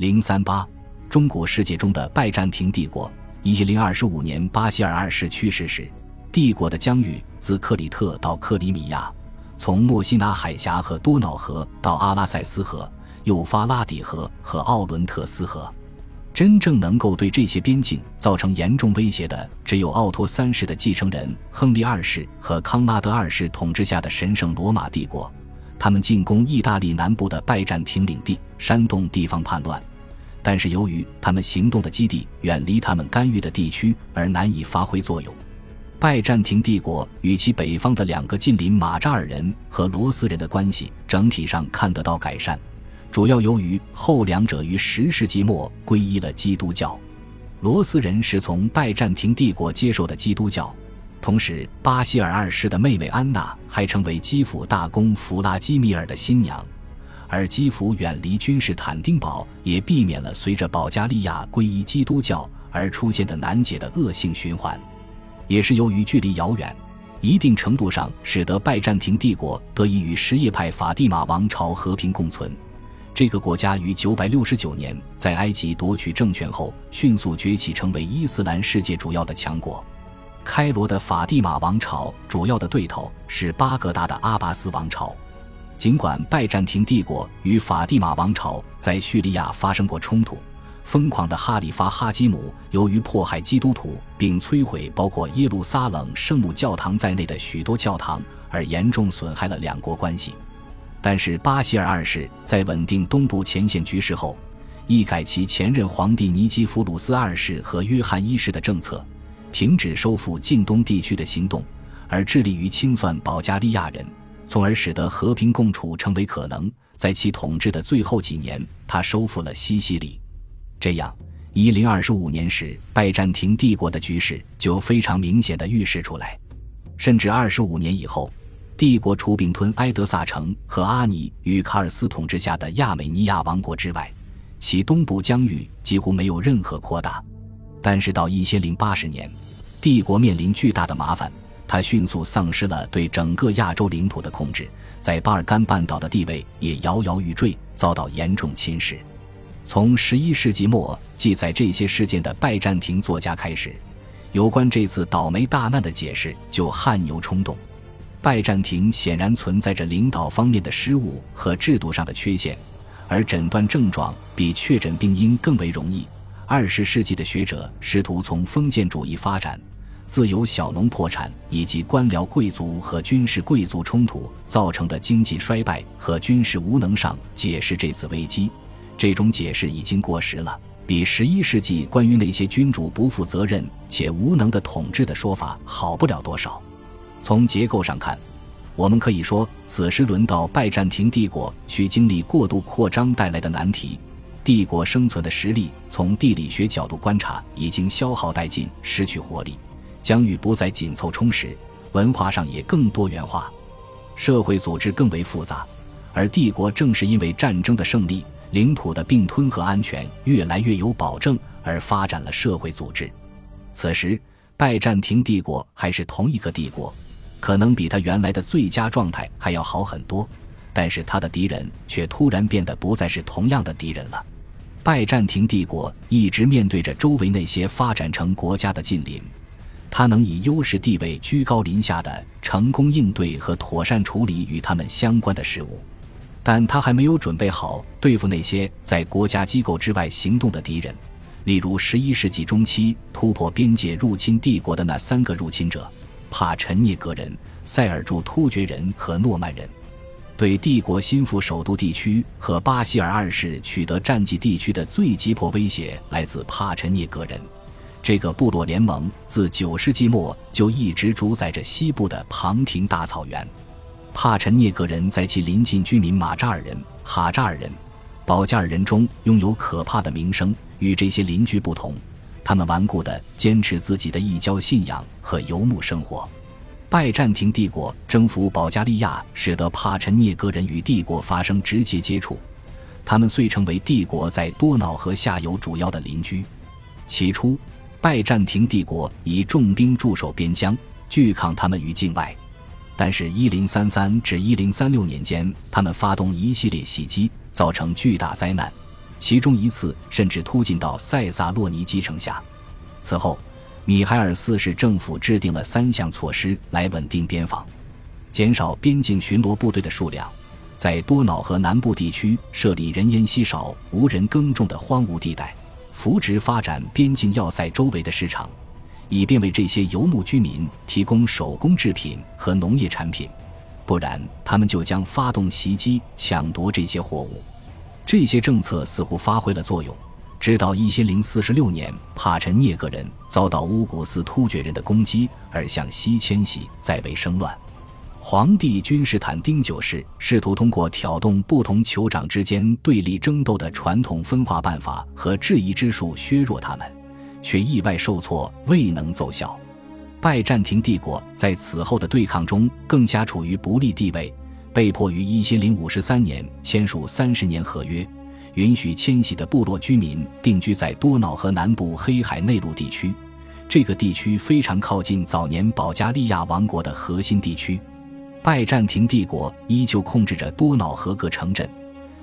零三八，中古世界中的拜占庭帝国。一零二十五年，巴希尔二世去世时，帝国的疆域自克里特到克里米亚，从墨西拿海峡和多瑙河到阿拉塞斯河、幼发拉底河和奥伦特斯河。真正能够对这些边境造成严重威胁的，只有奥托三世的继承人亨利二世和康拉德二世统治下的神圣罗马帝国。他们进攻意大利南部的拜占庭领地，煽动地方叛乱。但是由于他们行动的基地远离他们干预的地区，而难以发挥作用。拜占庭帝国与其北方的两个近邻马扎尔人和罗斯人的关系整体上看得到改善，主要由于后两者于十世纪末皈依了基督教。罗斯人是从拜占庭帝国接受的基督教，同时巴西尔二世的妹妹安娜还成为基辅大公弗拉基米尔的新娘。而基辅远离君士坦丁堡，也避免了随着保加利亚皈依基督教而出现的难解的恶性循环。也是由于距离遥远，一定程度上使得拜占庭帝国得以与什叶派法蒂玛王朝和平共存。这个国家于969年在埃及夺取政权后，迅速崛起，成为伊斯兰世界主要的强国。开罗的法蒂玛王朝主要的对头是巴格达的阿巴斯王朝。尽管拜占庭帝国与法蒂玛王朝在叙利亚发生过冲突，疯狂的哈里发哈基姆由于迫害基督徒并摧毁包括耶路撒冷圣母教堂在内的许多教堂，而严重损害了两国关系。但是巴希尔二世在稳定东部前线局势后，一改其前任皇帝尼基弗鲁斯二世和约翰一世的政策，停止收复近东地区的行动，而致力于清算保加利亚人。从而使得和平共处成为可能。在其统治的最后几年，他收复了西西里。这样，一零二十五年时，拜占庭帝国的局势就非常明显的预示出来。甚至二十五年以后，帝国除并吞埃德萨城和阿尼与卡尔斯统治下的亚美尼亚王国之外，其东部疆域几乎没有任何扩大。但是到一千零八十年，帝国面临巨大的麻烦。他迅速丧失了对整个亚洲领土的控制，在巴尔干半岛的地位也摇摇欲坠，遭到严重侵蚀。从十一世纪末记载这些事件的拜占庭作家开始，有关这次倒霉大难的解释就汗牛充栋。拜占庭显然存在着领导方面的失误和制度上的缺陷，而诊断症状比确诊病因更为容易。二十世纪的学者试图从封建主义发展。自由小农破产以及官僚贵族和军事贵族冲突造成的经济衰败和军事无能上解释这次危机，这种解释已经过时了，比十一世纪关于那些君主不负责任且无能的统治的说法好不了多少。从结构上看，我们可以说，此时轮到拜占庭帝国需经历过度扩张带来的难题。帝国生存的实力，从地理学角度观察，已经消耗殆尽，失去活力。疆域不再紧凑充实，文化上也更多元化，社会组织更为复杂，而帝国正是因为战争的胜利、领土的并吞和安全越来越有保证而发展了社会组织。此时，拜占庭帝国还是同一个帝国，可能比他原来的最佳状态还要好很多，但是他的敌人却突然变得不再是同样的敌人了。拜占庭帝国一直面对着周围那些发展成国家的近邻。他能以优势地位居高临下的成功应对和妥善处理与他们相关的事务，但他还没有准备好对付那些在国家机构之外行动的敌人，例如十一世纪中期突破边界入侵帝国的那三个入侵者：帕陈涅格人、塞尔柱突厥人和诺曼人。对帝国心腹首都地区和巴西尔二世取得战绩地区的最急迫威胁来自帕陈涅格人。这个部落联盟自九世纪末就一直主宰着西部的庞廷大草原。帕陈涅格人在其邻近居民马扎尔人、哈扎尔人、保加尔人中拥有可怕的名声。与这些邻居不同，他们顽固地坚持自己的异教信仰和游牧生活。拜占庭帝国征服保加利亚，使得帕陈涅格人与帝国发生直接接触，他们遂成为帝国在多瑙河下游主要的邻居。起初。拜占庭帝国以重兵驻守边疆，拒抗他们于境外。但是1033至1036年间，他们发动一系列袭击，造成巨大灾难。其中一次甚至突进到塞萨洛尼基城下。此后，米海尔四世政府制定了三项措施来稳定边防：减少边境巡逻部队的数量，在多瑙河南部地区设立人烟稀少、无人耕种的荒芜地带，扶植发展边境要塞周围的市场，以便为这些游牧居民提供手工制品和农业产品。不然，他们就将发动袭击，抢夺这些货物。这些政策似乎发挥了作用，直到一千零四十六年，帕陈涅格人遭到乌古斯突厥人的攻击而向西迁徙，再为生乱。皇帝君士坦丁九世试图通过挑动不同酋长之间对立争斗的传统分化办法和质疑之术削弱他们，却意外受挫，未能奏效。拜占庭帝国在此后的对抗中更加处于不利地位，被迫于一千零五十三年签署三十年合约，允许迁徙的部落居民定居在多瑙河南部黑海内陆地区。这个地区非常靠近早年保加利亚王国的核心地区。拜占庭帝国依旧控制着多瑙河各城镇，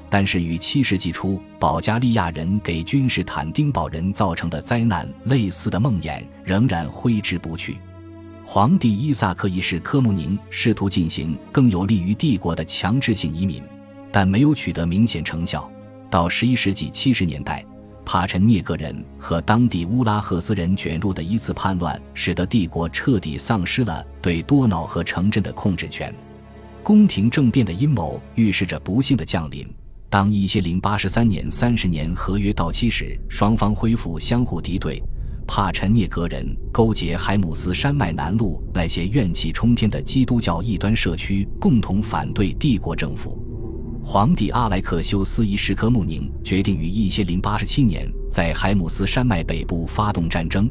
但是与七世纪初保加利亚人给君士坦丁堡人造成的灾难类似的梦魇仍然挥之不去。皇帝伊萨克一世科穆宁试图进行更有利于帝国的强制性移民，但没有取得明显成效。到十一世纪七十年代，帕陈涅格人和当地乌拉赫斯人卷入的一次叛乱，使得帝国彻底丧失了对多瑙河城镇的控制权。宫廷政变的阴谋预示着不幸的降临。当一千零八十三年三十年合约到期时，双方恢复相互敌对。帕陈涅格人勾结海姆斯山脉南麓那些怨气冲天的基督教异端社区，共同反对帝国政府。皇帝阿莱克修斯一世科穆宁决定于一千零八十七年在海姆斯山脉北部发动战争，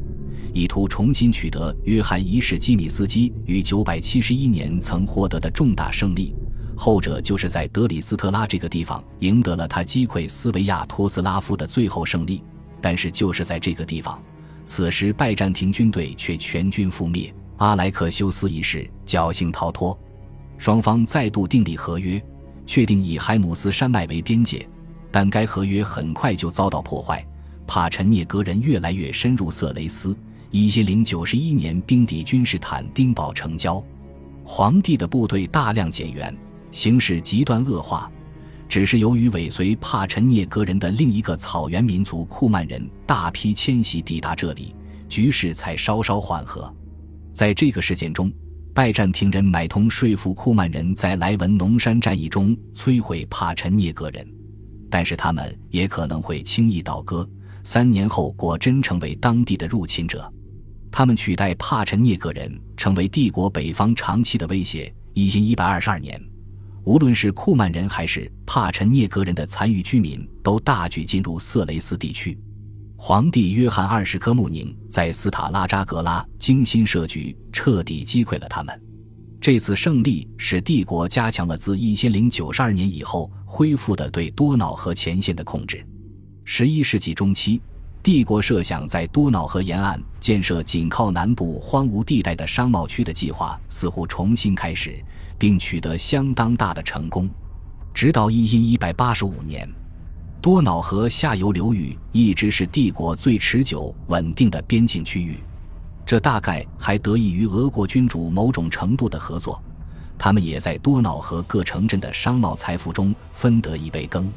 以图重新取得约翰一世基米斯基于九百七十一年曾获得的重大胜利。后者就是在德里斯特拉这个地方赢得了他击溃斯维亚托斯拉夫的最后胜利。但是，就是在这个地方。此时，拜占庭军队却全军覆灭。阿莱克修斯一世侥幸逃脱，双方再度订立合约，确定以海姆斯山脉为边界。但该合约很快就遭到破坏，帕陈涅格人越来越深入色雷斯。一千零九十一年，兵抵君士坦丁堡城郊，皇帝的部队大量减员，形势极端恶化。只是由于尾随帕陈涅格人的另一个草原民族库曼人大批迁徙抵达这里，局势才稍稍缓和。在这个事件中，拜占庭人买通说服库曼人在莱文农山战役中摧毁帕陈涅格人，但是他们也可能会轻易倒戈。三年后，果真成为当地的入侵者，他们取代帕陈涅格人成为帝国北方长期的威胁。一千一百二十二年。无论是库曼人还是帕陈涅格人的残余居民，都大举进入色雷斯地区。皇帝约翰二世科穆宁在斯塔拉扎格拉精心设局，彻底击溃了他们。这次胜利使帝国加强了自一千零九十二年以后恢复的对多瑙河前线的控制。十一世纪中期，帝国设想在多瑙河沿岸建设紧靠南部荒芜地带的商贸区的计划似乎重新开始。并取得相当大的成功，直到一一一百八十五年，多瑙河下游流域一直是帝国最持久稳定的边境区域。这大概还得益于俄国君主某种程度的合作，他们也在多瑙河各城镇的商贸财富中分得一杯羹。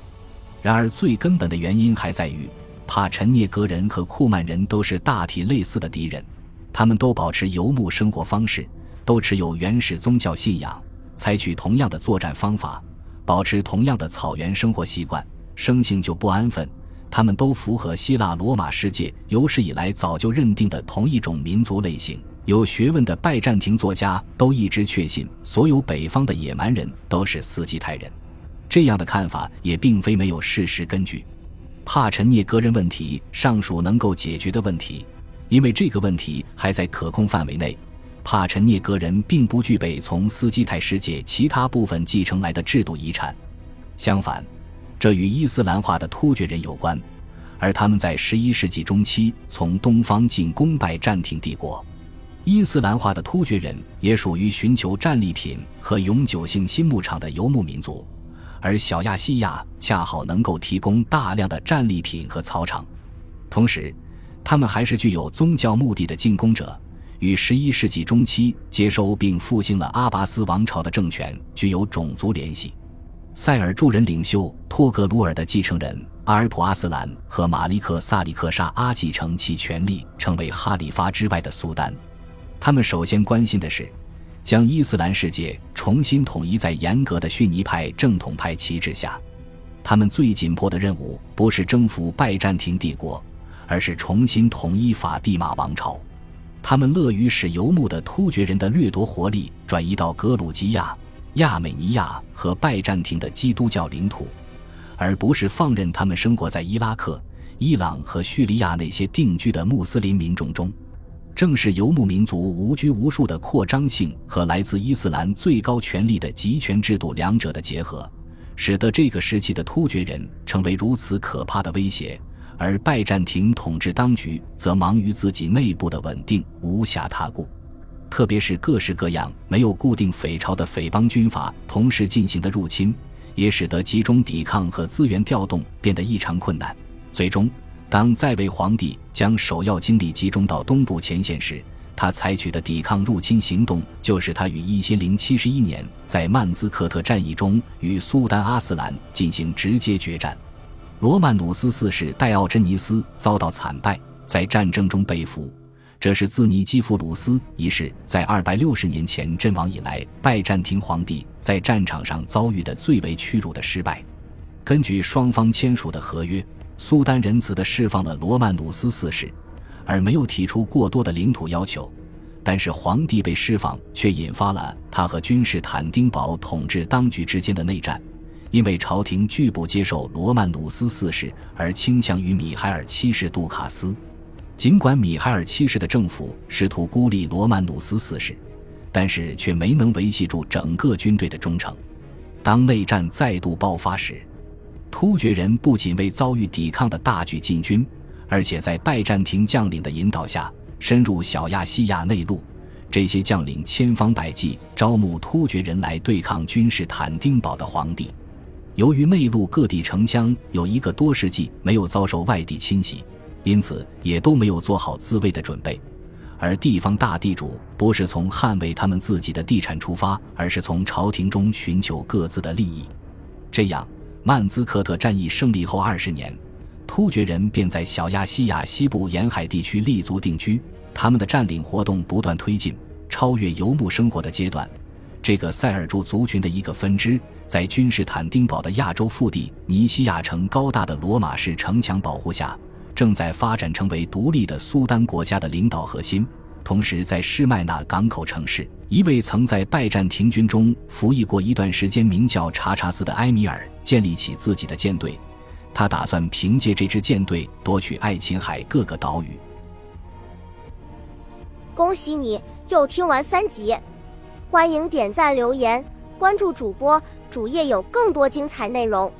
然而，最根本的原因还在于，帕陈涅格人和库曼人都是大体类似的敌人，他们都保持游牧生活方式，都持有原始宗教信仰。采取同样的作战方法，保持同样的草原生活习惯，生性就不安分。他们都符合希腊罗马世界有史以来早就认定的同一种民族类型。有学问的拜占庭作家都一直确信，所有北方的野蛮人都是斯基泰人。这样的看法也并非没有事实根据。帕陈涅格人问题尚属能够解决的问题，因为这个问题还在可控范围内。帕陈涅格人并不具备从斯基泰世界其他部分继承来的制度遗产，相反，这与伊斯兰化的突厥人有关，而他们在十一世纪中期从东方进攻拜占庭帝国。伊斯兰化的突厥人也属于寻求战利品和永久性新牧场的游牧民族，而小亚细亚恰好能够提供大量的战利品和草场。同时，他们还是具有宗教目的的进攻者，与十一世纪中期接收并复兴了阿拔斯王朝的政权具有种族联系。塞尔柱人领袖托格鲁尔的继承人阿尔普阿斯兰和马利克萨里克沙阿继承其权力，成为哈里发之外的苏丹。他们首先关心的是，将伊斯兰世界重新统一在严格的逊尼派正统派旗帜下。他们最紧迫的任务不是征服拜占庭帝国。而是重新统一法蒂玛王朝，他们乐于使游牧的突厥人的掠夺活力转移到格鲁吉亚、亚美尼亚和拜占庭的基督教领土，而不是放任他们生活在伊拉克、伊朗和叙利亚那些定居的穆斯林民众中。正是游牧民族无拘无束的扩张性和来自伊斯兰最高权力的集权制度两者的结合，使得这个时期的突厥人成为如此可怕的威胁。而拜占庭统治当局则忙于自己内部的稳定，无暇他顾。特别是各式各样没有固定匪巢的匪帮军阀同时进行的入侵，也使得集中抵抗和资源调动变得异常困难。最终，当在位皇帝将首要精力集中到东部前线时，他采取的抵抗入侵行动，就是他于一千零七十一年在曼兹克特战役中与苏丹阿斯兰进行直接决战。罗曼努斯四世戴奥珍尼斯遭到惨败，在战争中被俘。这是自尼基弗鲁斯一世在二百六十年前阵亡以来，拜占庭皇帝在战场上遭遇的最为屈辱的失败。根据双方签署的合约，苏丹仁慈地释放了罗曼努斯四世，而没有提出过多的领土要求。但是皇帝被释放，却引发了他和君士坦丁堡统治当局之间的内战。因为朝廷拒不接受罗曼努斯四世，而倾向于米海尔七世杜卡斯。尽管米海尔七世的政府试图孤立罗曼努斯四世，但是却没能维系住整个军队的忠诚。当内战再度爆发时，突厥人不仅未遭遇抵抗的大举进军，而且在拜占庭将领的引导下深入小亚细亚内陆。这些将领千方百计招募突厥人来对抗君士坦丁堡的皇帝。由于内陆各地城乡有一个多世纪没有遭受外地侵袭，因此也都没有做好自卫的准备。而地方大地主不是从捍卫他们自己的地产出发，而是从朝廷中寻求各自的利益。这样，曼兹克特战役胜利后二十年，突厥人便在小亚细亚西部沿海地区立足定居。他们的占领活动不断推进，超越游牧生活的阶段。这个塞尔柱族群的一个分支。在君士坦丁堡的亚洲腹地尼西亚城高大的罗马式城墙保护下，正在发展成为独立的苏丹国家的领导核心。同时，在施麦纳港口城市，一位曾在拜占庭军中服役过一段时间、名叫查查斯的埃米尔建立起自己的舰队。他打算凭借这支舰队夺取爱琴海各个岛屿。恭喜你又听完三集，欢迎点赞留言。关注主播，主页有更多精彩内容。